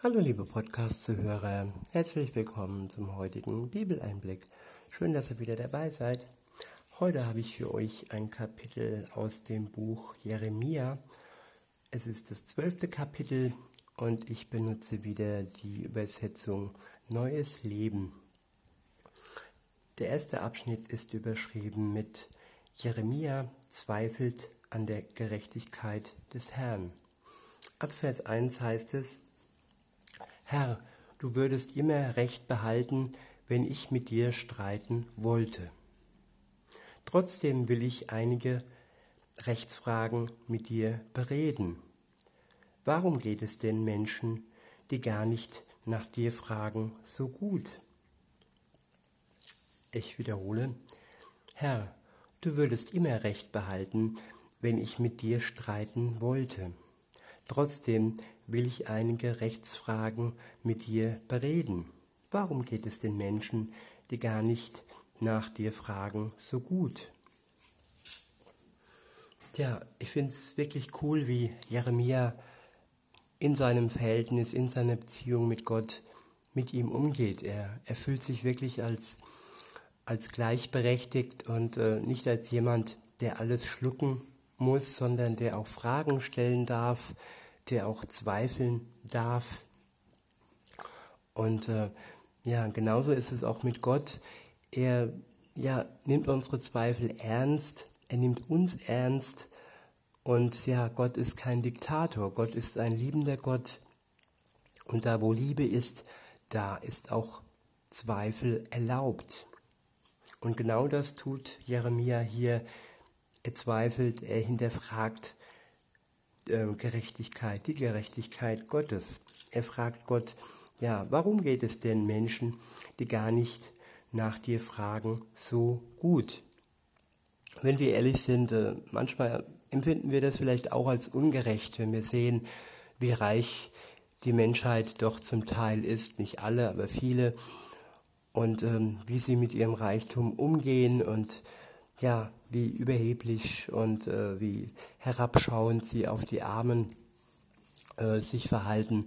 Hallo liebe Podcast-Zuhörer, herzlich willkommen zum heutigen Bibeleinblick. Schön, dass ihr wieder dabei seid. Heute habe ich für euch ein Kapitel aus dem Buch Jeremia. Es ist das zwölfte Kapitel und ich benutze wieder die Übersetzung Neues Leben. Der erste Abschnitt ist überschrieben mit Jeremia zweifelt an der Gerechtigkeit des Herrn. Ab Vers 1 heißt es, Herr, du würdest immer Recht behalten, wenn ich mit dir streiten wollte. Trotzdem will ich einige Rechtsfragen mit dir bereden. Warum geht es den Menschen, die gar nicht nach dir fragen, so gut? Ich wiederhole, Herr, du würdest immer Recht behalten, wenn ich mit dir streiten wollte. Trotzdem will ich einige Rechtsfragen mit dir bereden. Warum geht es den Menschen, die gar nicht nach dir fragen, so gut? Tja, ich finde es wirklich cool, wie Jeremia in seinem Verhältnis, in seiner Beziehung mit Gott mit ihm umgeht. Er, er fühlt sich wirklich als, als gleichberechtigt und äh, nicht als jemand, der alles schlucken muss, sondern der auch Fragen stellen darf, der auch zweifeln darf. Und äh, ja, genauso ist es auch mit Gott. Er ja, nimmt unsere Zweifel ernst, er nimmt uns ernst. Und ja, Gott ist kein Diktator, Gott ist ein liebender Gott. Und da, wo Liebe ist, da ist auch Zweifel erlaubt. Und genau das tut Jeremia hier. Er zweifelt, er hinterfragt Gerechtigkeit, die Gerechtigkeit Gottes. Er fragt Gott, ja, warum geht es denn Menschen, die gar nicht nach dir fragen, so gut? Wenn wir ehrlich sind, äh, manchmal empfinden wir das vielleicht auch als ungerecht, wenn wir sehen, wie reich die Menschheit doch zum Teil ist, nicht alle, aber viele, und ähm, wie sie mit ihrem Reichtum umgehen und ja, wie überheblich und äh, wie herabschauend sie auf die Armen äh, sich verhalten.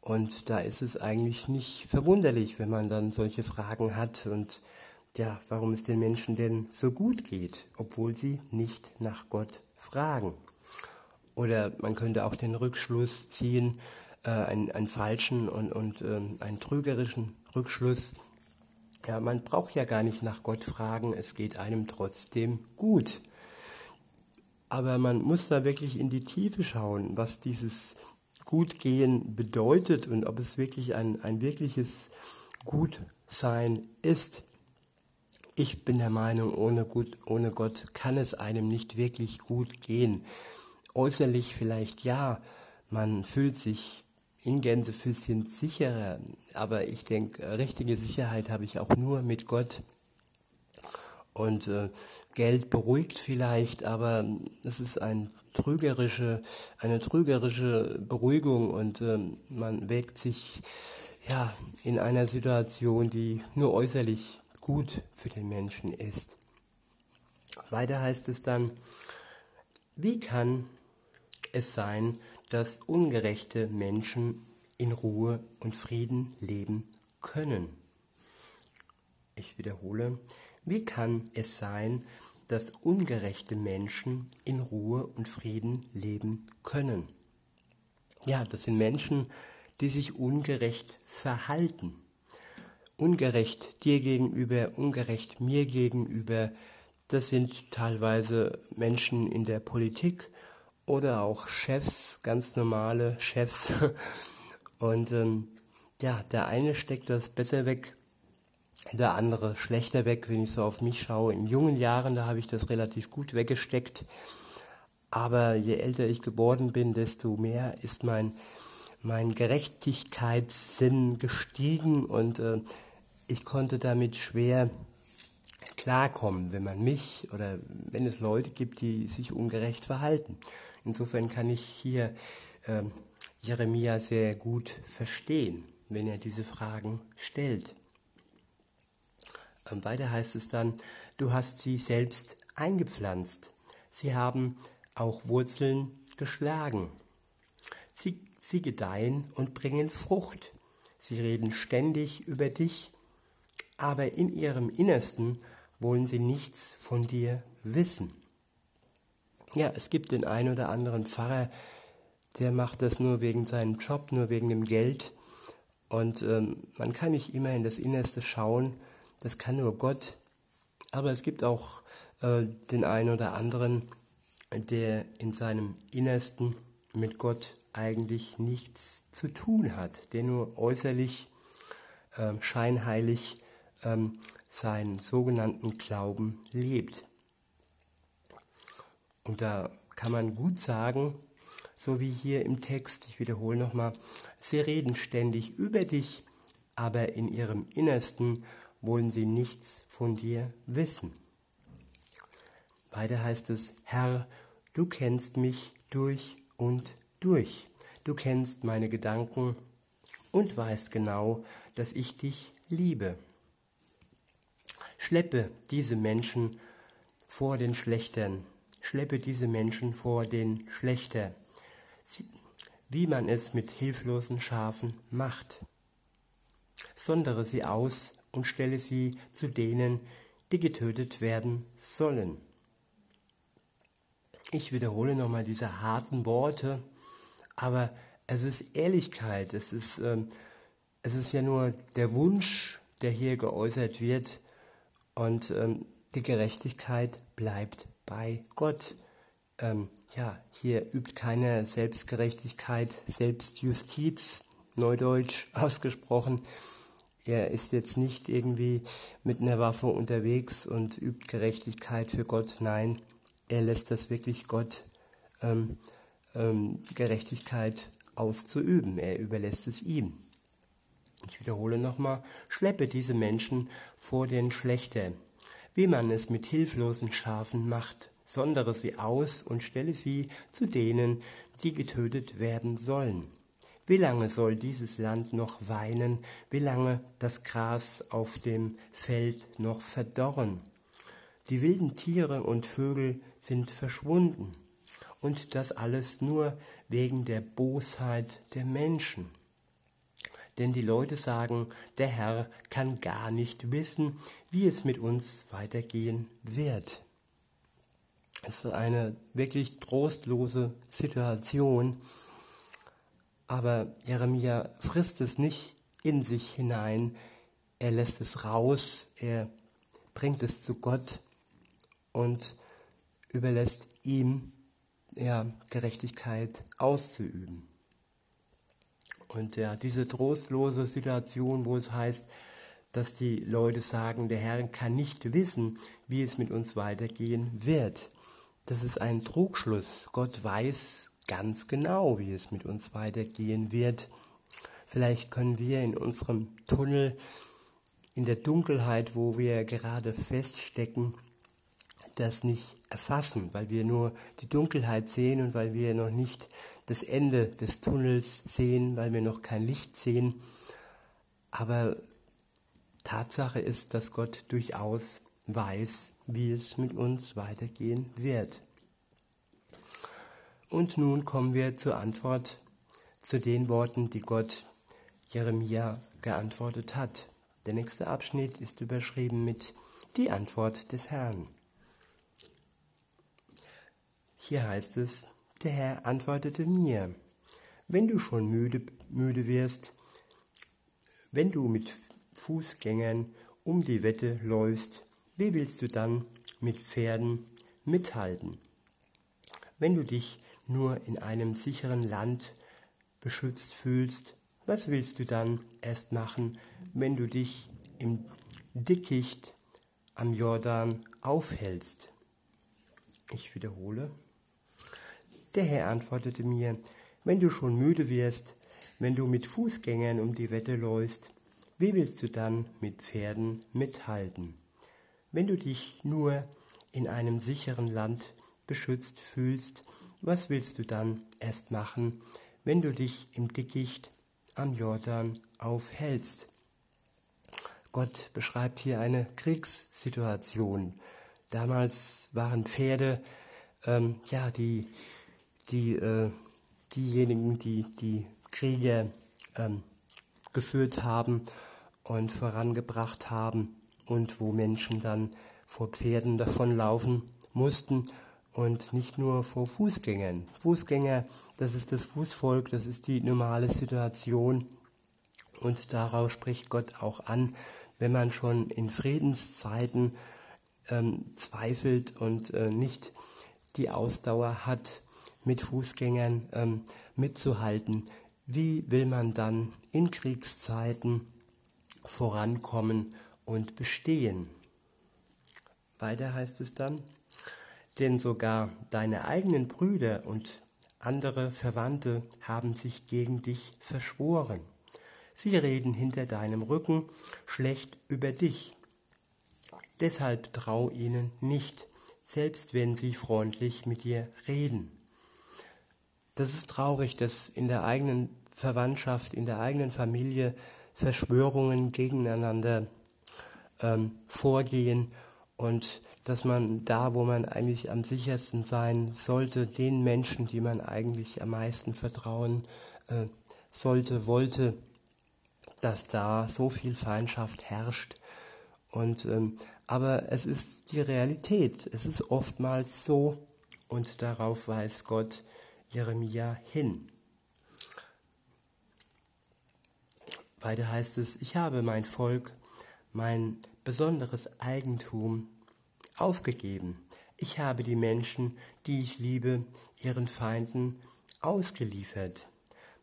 Und da ist es eigentlich nicht verwunderlich, wenn man dann solche Fragen hat und ja, warum es den Menschen denn so gut geht, obwohl sie nicht nach Gott fragen. Oder man könnte auch den Rückschluss ziehen, äh, einen, einen falschen und, und ähm, einen trügerischen Rückschluss, ja, man braucht ja gar nicht nach Gott fragen, es geht einem trotzdem gut. Aber man muss da wirklich in die Tiefe schauen, was dieses Gutgehen bedeutet und ob es wirklich ein, ein wirkliches Gutsein ist. Ich bin der Meinung, ohne, gut, ohne Gott kann es einem nicht wirklich gut gehen. Äußerlich vielleicht ja, man fühlt sich in Gänsefüßchen sicherer. Aber ich denke, äh, richtige Sicherheit habe ich auch nur mit Gott. Und äh, Geld beruhigt vielleicht, aber es ist ein trügerische, eine trügerische Beruhigung und äh, man wägt sich ja in einer Situation, die nur äußerlich gut für den Menschen ist. Weiter heißt es dann, wie kann es sein, dass ungerechte Menschen in Ruhe und Frieden leben können. Ich wiederhole, wie kann es sein, dass ungerechte Menschen in Ruhe und Frieden leben können? Ja, das sind Menschen, die sich ungerecht verhalten. Ungerecht dir gegenüber, ungerecht mir gegenüber. Das sind teilweise Menschen in der Politik oder auch Chefs, ganz normale Chefs. Und ähm, ja, der eine steckt das besser weg, der andere schlechter weg, wenn ich so auf mich schaue. In jungen Jahren, da habe ich das relativ gut weggesteckt. Aber je älter ich geworden bin, desto mehr ist mein, mein Gerechtigkeitssinn gestiegen und äh, ich konnte damit schwer klarkommen, wenn man mich oder wenn es Leute gibt, die sich ungerecht verhalten. Insofern kann ich hier äh, Jeremia sehr gut verstehen, wenn er diese Fragen stellt. Ähm, weiter heißt es dann, du hast sie selbst eingepflanzt. Sie haben auch Wurzeln geschlagen. Sie sie gedeihen und bringen Frucht. Sie reden ständig über dich, aber in ihrem Innersten wollen sie nichts von dir wissen. Ja, es gibt den einen oder anderen Pfarrer, der macht das nur wegen seinem Job, nur wegen dem Geld. Und ähm, man kann nicht immer in das Innerste schauen, das kann nur Gott. Aber es gibt auch äh, den einen oder anderen, der in seinem Innersten mit Gott eigentlich nichts zu tun hat, der nur äußerlich äh, scheinheilig ähm, seinen sogenannten Glauben lebt. Und da kann man gut sagen, so wie hier im Text, ich wiederhole nochmal, sie reden ständig über dich, aber in ihrem Innersten wollen sie nichts von dir wissen. Weiter heißt es, Herr, du kennst mich durch und durch. Du kennst meine Gedanken und weißt genau, dass ich dich liebe. Schleppe diese Menschen vor den Schlechtern. Schleppe diese Menschen vor den Schlechter. Wie man es mit hilflosen Schafen macht. Sondere sie aus und stelle sie zu denen, die getötet werden sollen. Ich wiederhole nochmal diese harten Worte, aber es ist Ehrlichkeit, es ist, ähm, es ist ja nur der Wunsch, der hier geäußert wird und ähm, die Gerechtigkeit bleibt bei Gott. Ähm, ja, hier übt keine Selbstgerechtigkeit, Selbstjustiz, neudeutsch ausgesprochen, er ist jetzt nicht irgendwie mit einer Waffe unterwegs und übt Gerechtigkeit für Gott. Nein, er lässt das wirklich Gott ähm, ähm, Gerechtigkeit auszuüben. Er überlässt es ihm. Ich wiederhole nochmal, schleppe diese Menschen vor den Schlechter, wie man es mit hilflosen Schafen macht, sondere sie aus und stelle sie zu denen, die getötet werden sollen. Wie lange soll dieses Land noch weinen? Wie lange das Gras auf dem Feld noch verdorren? Die wilden Tiere und Vögel sind verschwunden. Und das alles nur wegen der Bosheit der Menschen. Denn die Leute sagen, der Herr kann gar nicht wissen, wie es mit uns weitergehen wird. Es ist eine wirklich trostlose Situation, aber Jeremia frisst es nicht in sich hinein, er lässt es raus, er bringt es zu Gott und überlässt ihm ja, Gerechtigkeit auszuüben. Und ja, diese trostlose Situation, wo es heißt, dass die Leute sagen, der Herr kann nicht wissen, wie es mit uns weitergehen wird. Das ist ein Trugschluss. Gott weiß ganz genau, wie es mit uns weitergehen wird. Vielleicht können wir in unserem Tunnel, in der Dunkelheit, wo wir gerade feststecken, das nicht erfassen, weil wir nur die Dunkelheit sehen und weil wir noch nicht das Ende des Tunnels sehen, weil wir noch kein Licht sehen. Aber Tatsache ist, dass Gott durchaus weiß, wie es mit uns weitergehen wird. Und nun kommen wir zur Antwort zu den Worten, die Gott Jeremia geantwortet hat. Der nächste Abschnitt ist überschrieben mit die Antwort des Herrn. Hier heißt es, der Herr antwortete mir, wenn du schon müde, müde wirst, wenn du mit Fußgängern um die Wette läufst, wie willst du dann mit Pferden mithalten? Wenn du dich nur in einem sicheren Land beschützt fühlst, was willst du dann erst machen, wenn du dich im Dickicht am Jordan aufhältst? Ich wiederhole. Der Herr antwortete mir, wenn du schon müde wirst, wenn du mit Fußgängern um die Wette läufst, wie willst du dann mit Pferden mithalten? Wenn du dich nur in einem sicheren Land beschützt fühlst, was willst du dann erst machen, wenn du dich im Dickicht am Jordan aufhältst? Gott beschreibt hier eine Kriegssituation. Damals waren Pferde, ähm, ja, die, die äh, diejenigen, die die Kriege ähm, geführt haben und vorangebracht haben und wo Menschen dann vor Pferden davonlaufen mussten und nicht nur vor Fußgängern. Fußgänger, das ist das Fußvolk, das ist die normale Situation und darauf spricht Gott auch an, wenn man schon in Friedenszeiten ähm, zweifelt und äh, nicht die Ausdauer hat, mit Fußgängern ähm, mitzuhalten. Wie will man dann in Kriegszeiten vorankommen und bestehen? Weiter heißt es dann, denn sogar deine eigenen Brüder und andere Verwandte haben sich gegen dich verschworen. Sie reden hinter deinem Rücken schlecht über dich. Deshalb trau ihnen nicht, selbst wenn sie freundlich mit dir reden. Das ist traurig, dass in der eigenen Verwandtschaft, in der eigenen Familie Verschwörungen gegeneinander ähm, vorgehen und dass man da, wo man eigentlich am sichersten sein sollte, den Menschen, die man eigentlich am meisten vertrauen äh, sollte, wollte, dass da so viel Feindschaft herrscht. Und ähm, aber es ist die Realität. Es ist oftmals so und darauf weist Gott Jeremia hin. Weiter heißt es, ich habe mein Volk, mein besonderes Eigentum aufgegeben. Ich habe die Menschen, die ich liebe, ihren Feinden ausgeliefert.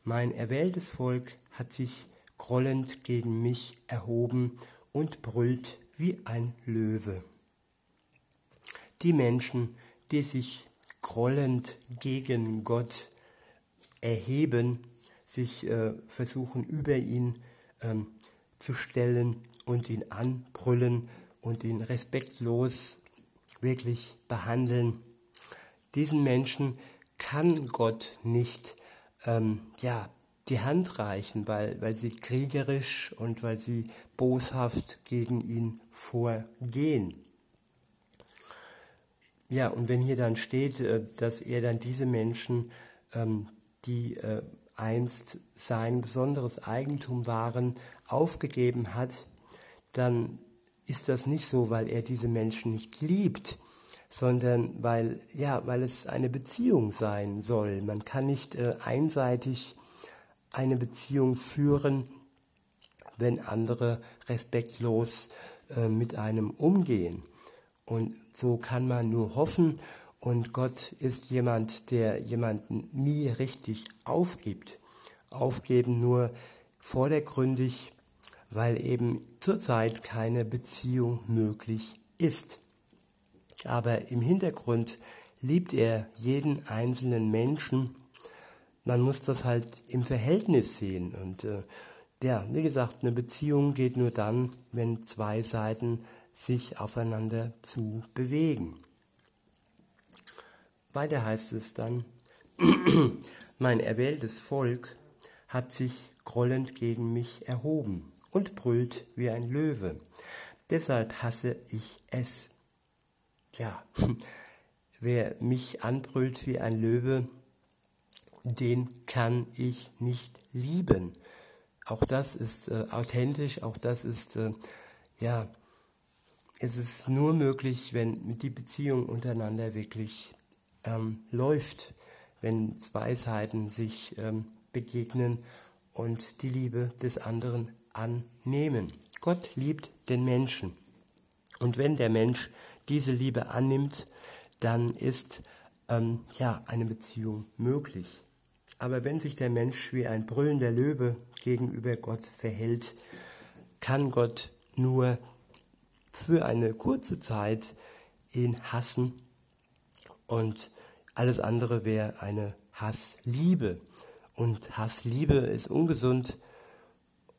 Mein erwähltes Volk hat sich grollend gegen mich erhoben und brüllt wie ein Löwe. Die Menschen, die sich grollend gegen Gott erheben, sich äh, versuchen über ihn ähm, zu stellen und ihn anbrüllen und ihn respektlos wirklich behandeln. Diesen Menschen kann Gott nicht ähm, ja, die Hand reichen, weil, weil sie kriegerisch und weil sie boshaft gegen ihn vorgehen. Ja, und wenn hier dann steht, äh, dass er dann diese Menschen, ähm, die äh, einst sein besonderes Eigentum waren, aufgegeben hat, dann ist das nicht so, weil er diese Menschen nicht liebt, sondern weil, ja, weil es eine Beziehung sein soll. Man kann nicht äh, einseitig eine Beziehung führen, wenn andere respektlos mit einem umgehen. Und so kann man nur hoffen und Gott ist jemand, der jemanden nie richtig aufgibt. Aufgeben nur vordergründig, weil eben zurzeit keine Beziehung möglich ist. Aber im Hintergrund liebt er jeden einzelnen Menschen man muss das halt im Verhältnis sehen. Und äh, ja, wie gesagt, eine Beziehung geht nur dann, wenn zwei Seiten sich aufeinander zu bewegen. Weiter heißt es dann, mein erwähltes Volk hat sich grollend gegen mich erhoben und brüllt wie ein Löwe. Deshalb hasse ich es. Ja, wer mich anbrüllt wie ein Löwe, den kann ich nicht lieben. Auch das ist äh, authentisch, auch das ist, äh, ja, es ist nur möglich, wenn die Beziehung untereinander wirklich ähm, läuft, wenn zwei Seiten sich ähm, begegnen und die Liebe des anderen annehmen. Gott liebt den Menschen. Und wenn der Mensch diese Liebe annimmt, dann ist ähm, ja eine Beziehung möglich. Aber wenn sich der Mensch wie ein brüllender Löwe gegenüber Gott verhält, kann Gott nur für eine kurze Zeit ihn hassen und alles andere wäre eine Hassliebe. Und Hassliebe ist ungesund.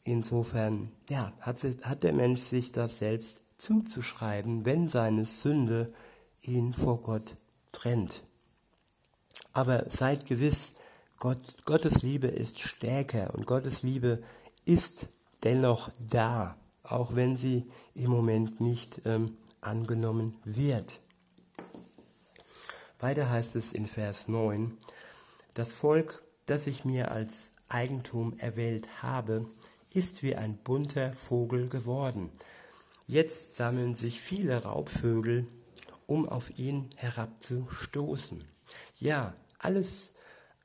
Insofern ja, hat, hat der Mensch sich das selbst zuzuschreiben, wenn seine Sünde ihn vor Gott trennt. Aber seid gewiss, Gott, Gottes Liebe ist stärker und Gottes Liebe ist dennoch da, auch wenn sie im Moment nicht ähm, angenommen wird. Weiter heißt es in Vers 9, das Volk, das ich mir als Eigentum erwählt habe, ist wie ein bunter Vogel geworden. Jetzt sammeln sich viele Raubvögel, um auf ihn herabzustoßen. Ja, alles,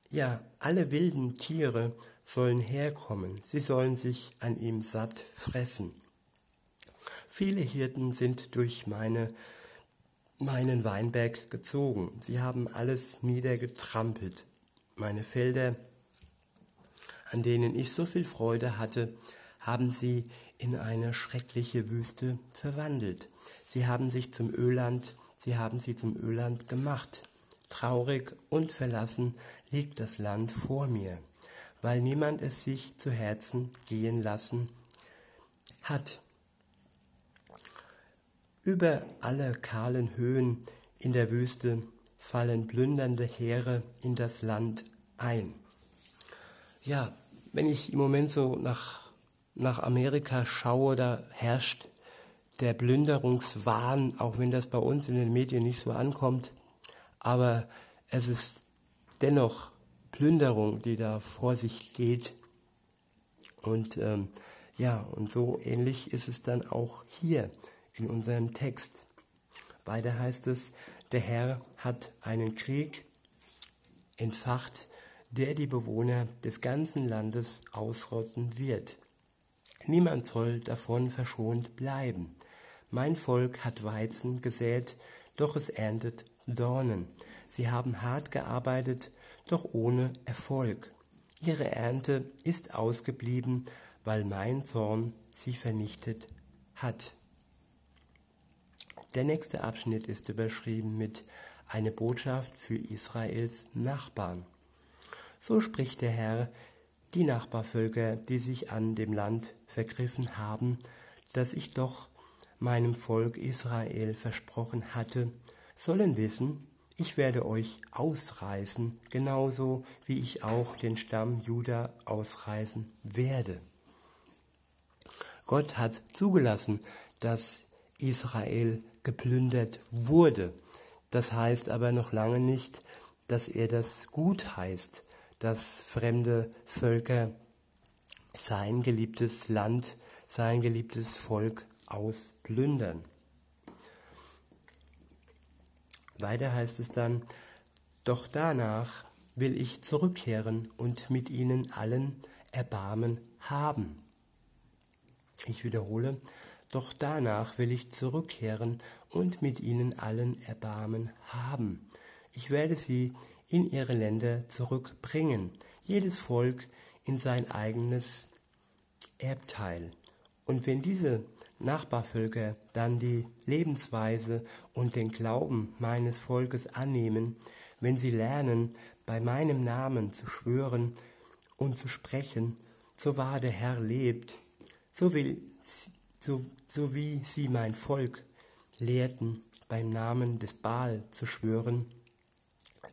ja, alle wilden Tiere sollen herkommen, sie sollen sich an ihm satt fressen. Viele Hirten sind durch meine, meinen Weinberg gezogen, sie haben alles niedergetrampelt. Meine Felder, an denen ich so viel Freude hatte, haben sie in eine schreckliche Wüste verwandelt. Sie haben sich zum Öland, sie haben sie zum Öland gemacht. Traurig und verlassen liegt das Land vor mir, weil niemand es sich zu Herzen gehen lassen hat. Über alle kahlen Höhen in der Wüste fallen plündernde Heere in das Land ein. Ja, wenn ich im Moment so nach, nach Amerika schaue, da herrscht der Plünderungswahn, auch wenn das bei uns in den Medien nicht so ankommt, aber es ist dennoch Plünderung, die da vor sich geht. Und ähm, ja, und so ähnlich ist es dann auch hier in unserem Text. Weiter heißt es, der Herr hat einen Krieg entfacht, der die Bewohner des ganzen Landes ausrotten wird. Niemand soll davon verschont bleiben. Mein Volk hat Weizen gesät, doch es erntet Dornen. Sie haben hart gearbeitet, doch ohne Erfolg. Ihre Ernte ist ausgeblieben, weil mein Zorn sie vernichtet hat. Der nächste Abschnitt ist überschrieben mit eine Botschaft für Israels Nachbarn. So spricht der Herr, die Nachbarvölker, die sich an dem Land vergriffen haben, das ich doch meinem Volk Israel versprochen hatte, sollen wissen, ich werde euch ausreißen, genauso wie ich auch den Stamm Juda ausreißen werde. Gott hat zugelassen, dass Israel geplündert wurde. Das heißt aber noch lange nicht, dass er das gut heißt, dass fremde Völker sein geliebtes Land, sein geliebtes Volk ausplündern. Weiter heißt es dann, doch danach will ich zurückkehren und mit ihnen allen Erbarmen haben. Ich wiederhole, doch danach will ich zurückkehren und mit ihnen allen Erbarmen haben. Ich werde sie in ihre Länder zurückbringen, jedes Volk in sein eigenes Erbteil. Und wenn diese Nachbarvölker dann die Lebensweise und den Glauben meines Volkes annehmen, wenn sie lernen, bei meinem Namen zu schwören und zu sprechen, so wahr der Herr lebt, so will so, so wie sie mein Volk lehrten, beim Namen des Baal zu schwören,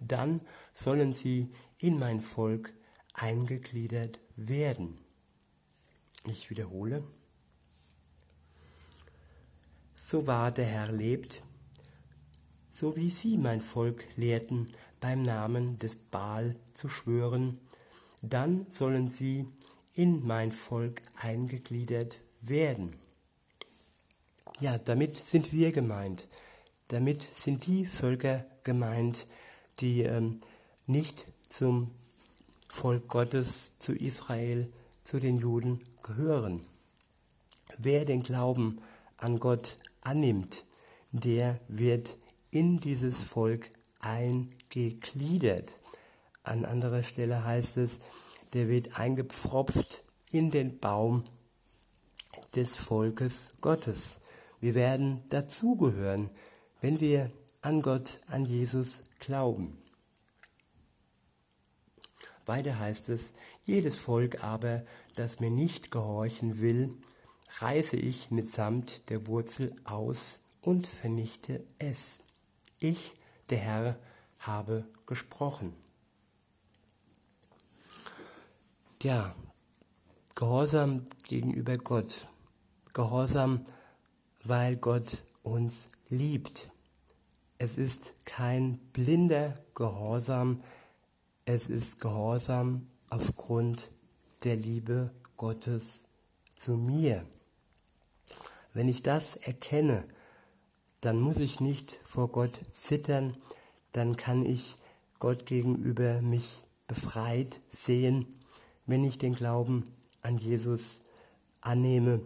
dann sollen sie in mein Volk eingegliedert werden. Ich wiederhole. So wahr der Herr lebt, so wie sie mein Volk lehrten, beim Namen des Baal zu schwören, dann sollen sie in mein Volk eingegliedert werden. Ja, damit sind wir gemeint. Damit sind die Völker gemeint, die ähm, nicht zum Volk Gottes, zu Israel, zu den Juden gehören. Wer den Glauben an Gott annimmt, der wird in dieses Volk eingegliedert. An anderer Stelle heißt es, der wird eingepfropft in den Baum des Volkes Gottes. Wir werden dazugehören, wenn wir an Gott, an Jesus glauben. Weiter heißt es, jedes Volk aber, das mir nicht gehorchen will, reiße ich mitsamt der Wurzel aus und vernichte es. Ich, der Herr, habe gesprochen. Ja, Gehorsam gegenüber Gott, Gehorsam weil Gott uns liebt. Es ist kein blinder Gehorsam, es ist Gehorsam aufgrund der Liebe Gottes zu mir. Wenn ich das erkenne, dann muss ich nicht vor Gott zittern, dann kann ich Gott gegenüber mich befreit sehen, wenn ich den Glauben an Jesus annehme,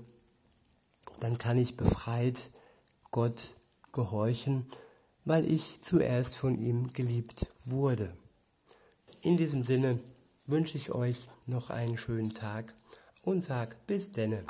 dann kann ich befreit Gott gehorchen, weil ich zuerst von ihm geliebt wurde. In diesem Sinne wünsche ich euch noch einen schönen Tag und sag bis denne.